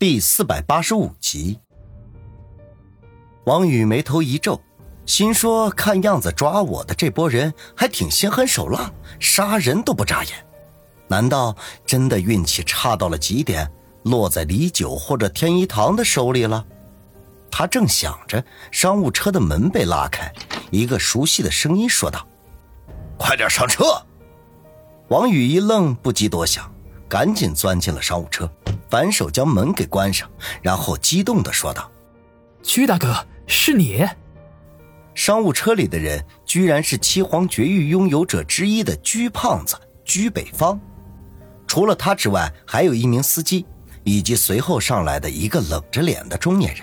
第四百八十五集，王宇眉头一皱，心说：“看样子抓我的这波人还挺心狠手辣，杀人都不眨眼。难道真的运气差到了极点，落在李九或者天一堂的手里了？”他正想着，商务车的门被拉开，一个熟悉的声音说道：“快点上车！”王宇一愣，不及多想，赶紧钻进了商务车。反手将门给关上，然后激动的说道：“居大哥，是你！”商务车里的人居然是七皇绝域拥有者之一的居胖子居北方。除了他之外，还有一名司机，以及随后上来的一个冷着脸的中年人。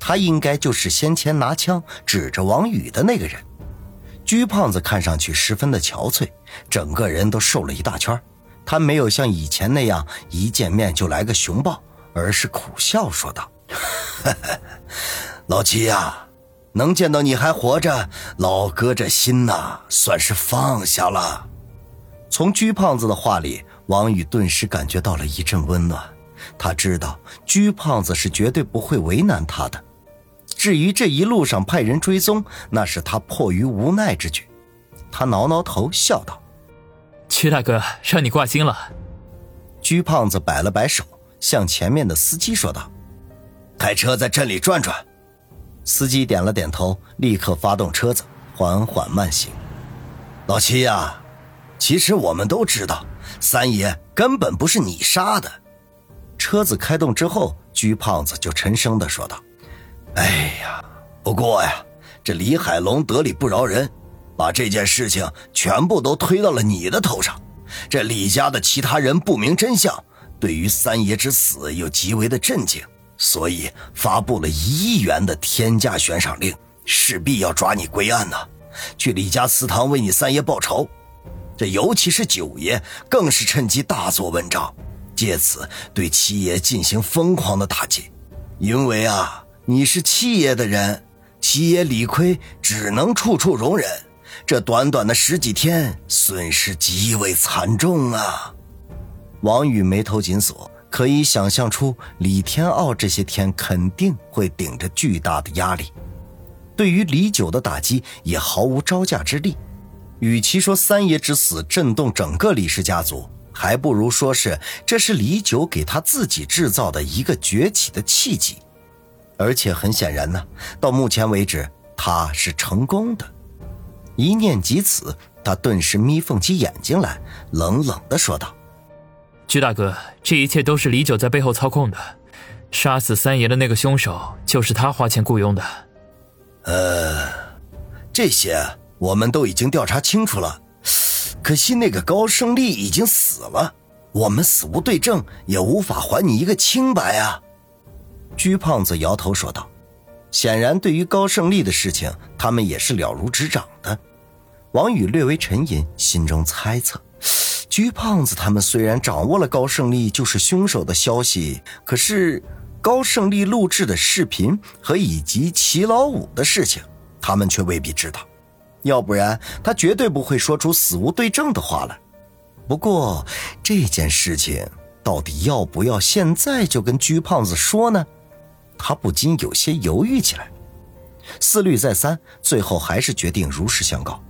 他应该就是先前拿枪指着王宇的那个人。居胖子看上去十分的憔悴，整个人都瘦了一大圈。他没有像以前那样一见面就来个熊抱，而是苦笑说道：“ 老七呀，能见到你还活着，老哥这心呐算是放下了。”从鞠胖子的话里，王宇顿时感觉到了一阵温暖。他知道鞠胖子是绝对不会为难他的。至于这一路上派人追踪，那是他迫于无奈之举。他挠挠头，笑道。屈大哥，让你挂心了。鞠胖子摆了摆手，向前面的司机说道：“开车在镇里转转。”司机点了点头，立刻发动车子，缓缓慢行。老七呀，其实我们都知道，三爷根本不是你杀的。车子开动之后，鞠胖子就沉声的说道：“哎呀，不过呀，这李海龙得理不饶人。”把这件事情全部都推到了你的头上，这李家的其他人不明真相，对于三爷之死又极为的震惊，所以发布了一亿元的天价悬赏令，势必要抓你归案呐，去李家祠堂为你三爷报仇。这尤其是九爷，更是趁机大做文章，借此对七爷进行疯狂的打击，因为啊，你是七爷的人，七爷理亏只能处处容忍。这短短的十几天，损失极为惨重啊！王宇眉头紧锁，可以想象出李天傲这些天肯定会顶着巨大的压力，对于李九的打击也毫无招架之力。与其说三爷之死震动整个李氏家族，还不如说是这是李九给他自己制造的一个崛起的契机。而且很显然呢，到目前为止他是成功的。一念及此，他顿时眯缝起眼睛来，冷冷的说道：“居大哥，这一切都是李九在背后操控的，杀死三爷的那个凶手就是他花钱雇佣的。”呃，这些我们都已经调查清楚了，可惜那个高胜利已经死了，我们死无对证，也无法还你一个清白啊。”居胖子摇头说道。显然，对于高胜利的事情，他们也是了如指掌的。王宇略微沉吟，心中猜测：居胖子他们虽然掌握了高胜利就是凶手的消息，可是高胜利录制的视频和以及齐老五的事情，他们却未必知道。要不然，他绝对不会说出死无对证的话来。不过，这件事情到底要不要现在就跟居胖子说呢？他不禁有些犹豫起来，思虑再三，最后还是决定如实相告。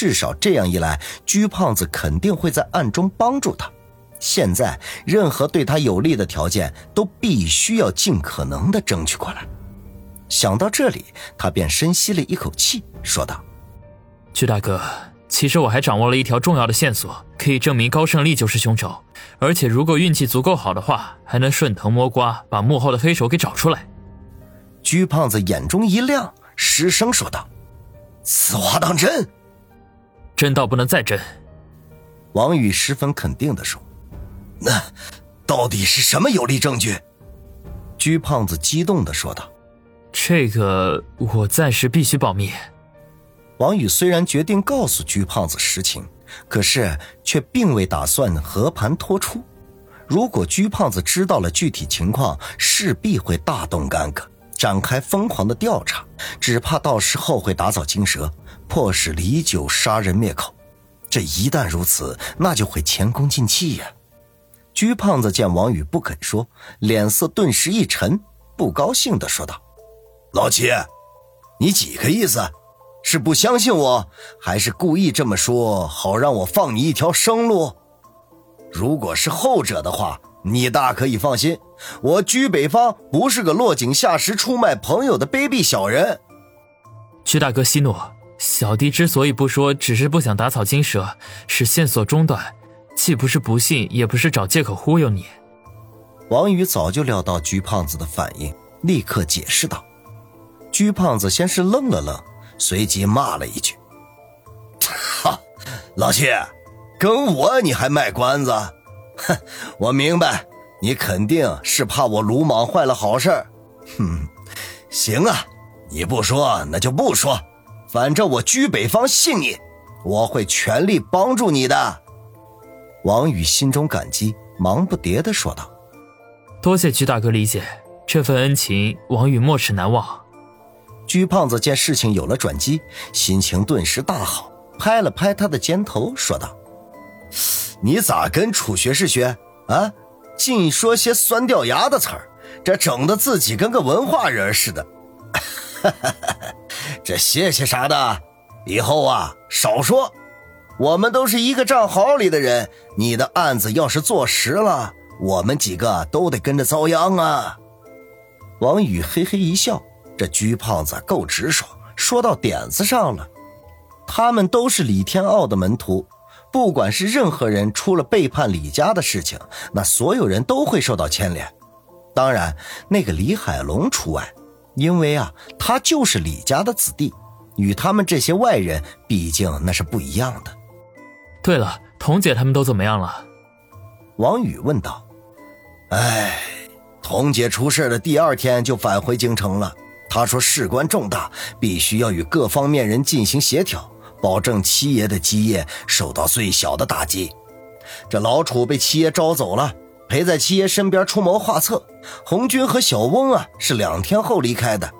至少这样一来，居胖子肯定会在暗中帮助他。现在，任何对他有利的条件都必须要尽可能的争取过来。想到这里，他便深吸了一口气，说道：“居大哥，其实我还掌握了一条重要的线索，可以证明高胜利就是凶手。而且，如果运气足够好的话，还能顺藤摸瓜，把幕后的黑手给找出来。”居胖子眼中一亮，失声说道：“此话当真？”真到不能再真，王宇十分肯定的说：“那到底是什么有力证据？”居胖子激动的说道：“这个我暂时必须保密。”王宇虽然决定告诉居胖子实情，可是却并未打算和盘托出。如果居胖子知道了具体情况，势必会大动干戈，展开疯狂的调查，只怕到时候会打草惊蛇。迫使李九杀人灭口，这一旦如此，那就会前功尽弃呀。鞠胖子见王宇不肯说，脸色顿时一沉，不高兴的说道：“老七，你几个意思？是不相信我，还是故意这么说，好让我放你一条生路？如果是后者的话，你大可以放心，我居北方不是个落井下石、出卖朋友的卑鄙小人。”鞠大哥息怒，小弟之所以不说，只是不想打草惊蛇，使线索中断。既不是不信，也不是找借口忽悠你。王宇早就料到鞠胖子的反应，立刻解释道：“鞠胖子先是愣了愣，随即骂了一句：‘哈，老七，跟我你还卖关子？哼，我明白，你肯定是怕我鲁莽坏了好事。哼，行啊，你不说那就不说，反正我居北方信你，我会全力帮助你的。’”王宇心中感激，忙不迭的说道：“多谢居大哥理解，这份恩情，王宇没齿难忘。”居胖子见事情有了转机，心情顿时大好，拍了拍他的肩头，说道：“你咋跟楚学士学啊？净说些酸掉牙的词儿，这整的自己跟个文化人似的。这谢谢啥的，以后啊少说。”我们都是一个账号里的人，你的案子要是坐实了，我们几个都得跟着遭殃啊！王宇嘿嘿一笑，这鞠胖子够直爽，说到点子上了。他们都是李天傲的门徒，不管是任何人出了背叛李家的事情，那所有人都会受到牵连。当然，那个李海龙除外，因为啊，他就是李家的子弟，与他们这些外人，毕竟那是不一样的。对了，童姐他们都怎么样了？王宇问道。哎，童姐出事的第二天就返回京城了。她说事关重大，必须要与各方面人进行协调，保证七爷的基业受到最小的打击。这老楚被七爷招走了，陪在七爷身边出谋划策。红军和小翁啊，是两天后离开的。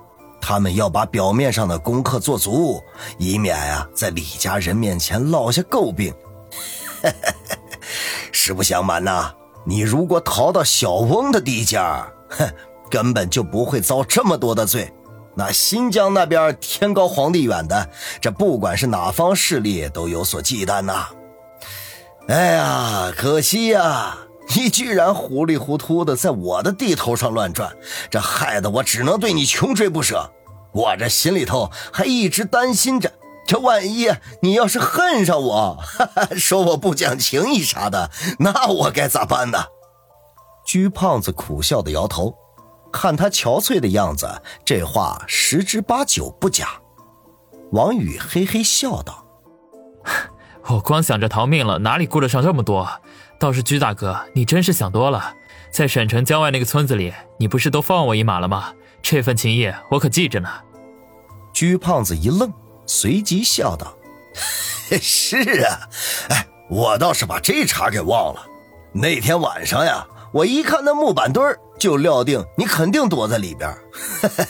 他们要把表面上的功课做足，以免呀在李家人面前落下诟病。实不相瞒呐，你如果逃到小翁的地界哼，根本就不会遭这么多的罪。那新疆那边天高皇帝远的，这不管是哪方势力都有所忌惮呐。哎呀，可惜呀，你居然糊里糊涂的在我的地头上乱转，这害得我只能对你穷追不舍。我这心里头还一直担心着。这万一你要是恨上我，哈哈，说我不讲情义啥的，那我该咋办呢？鞠胖子苦笑的摇头，看他憔悴的样子，这话十之八九不假。王宇嘿嘿笑道：“ 我光想着逃命了，哪里顾得上这么多？倒是鞠大哥，你真是想多了。在省城郊外那个村子里，你不是都放我一马了吗？这份情谊我可记着呢。”鞠胖子一愣。随即笑道：“ 是啊，哎，我倒是把这茬给忘了。那天晚上呀，我一看那木板墩就料定你肯定躲在里边。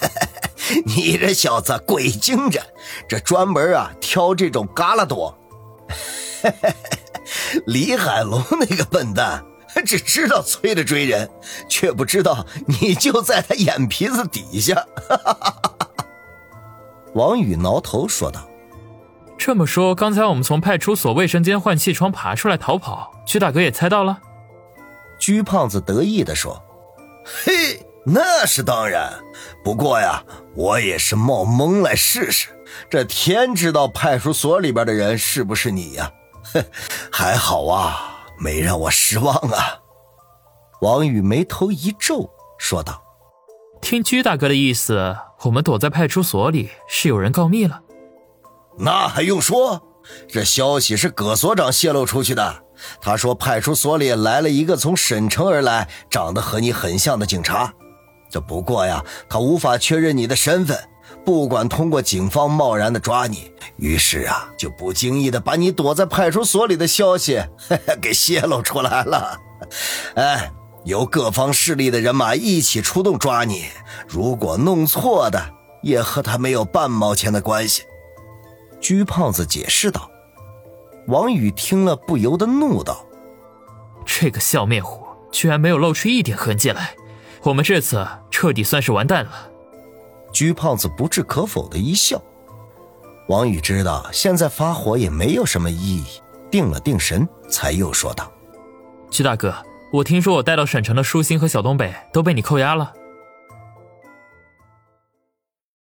你这小子鬼精着，这专门啊挑这种旮旯躲。李海龙那个笨蛋，只知道催着追人，却不知道你就在他眼皮子底下。”王宇挠头说道：“这么说，刚才我们从派出所卫生间换气窗爬出来逃跑，徐大哥也猜到了。”鞠胖子得意地说：“嘿，那是当然。不过呀，我也是冒蒙来试试。这天知道派出所里边的人是不是你呀？哼，还好啊，没让我失望啊。”王宇眉头一皱，说道：“听居大哥的意思。”我们躲在派出所里，是有人告密了。那还用说？这消息是葛所长泄露出去的。他说派出所里来了一个从省城而来、长得和你很像的警察。这不过呀，他无法确认你的身份，不管通过警方贸然的抓你，于是啊，就不经意的把你躲在派出所里的消息 给泄露出来了。哎。由各方势力的人马一起出动抓你，如果弄错的，也和他没有半毛钱的关系。”鞠胖子解释道。王宇听了不由得怒道：“这个笑面虎，居然没有露出一点痕迹来，我们这次彻底算是完蛋了。鞠胖子不置可否的一笑。王宇知道现在发火也没有什么意义，定了定神，才又说道：“鞠大哥，我听说我带到省城的舒心和小东北都被你扣押了。”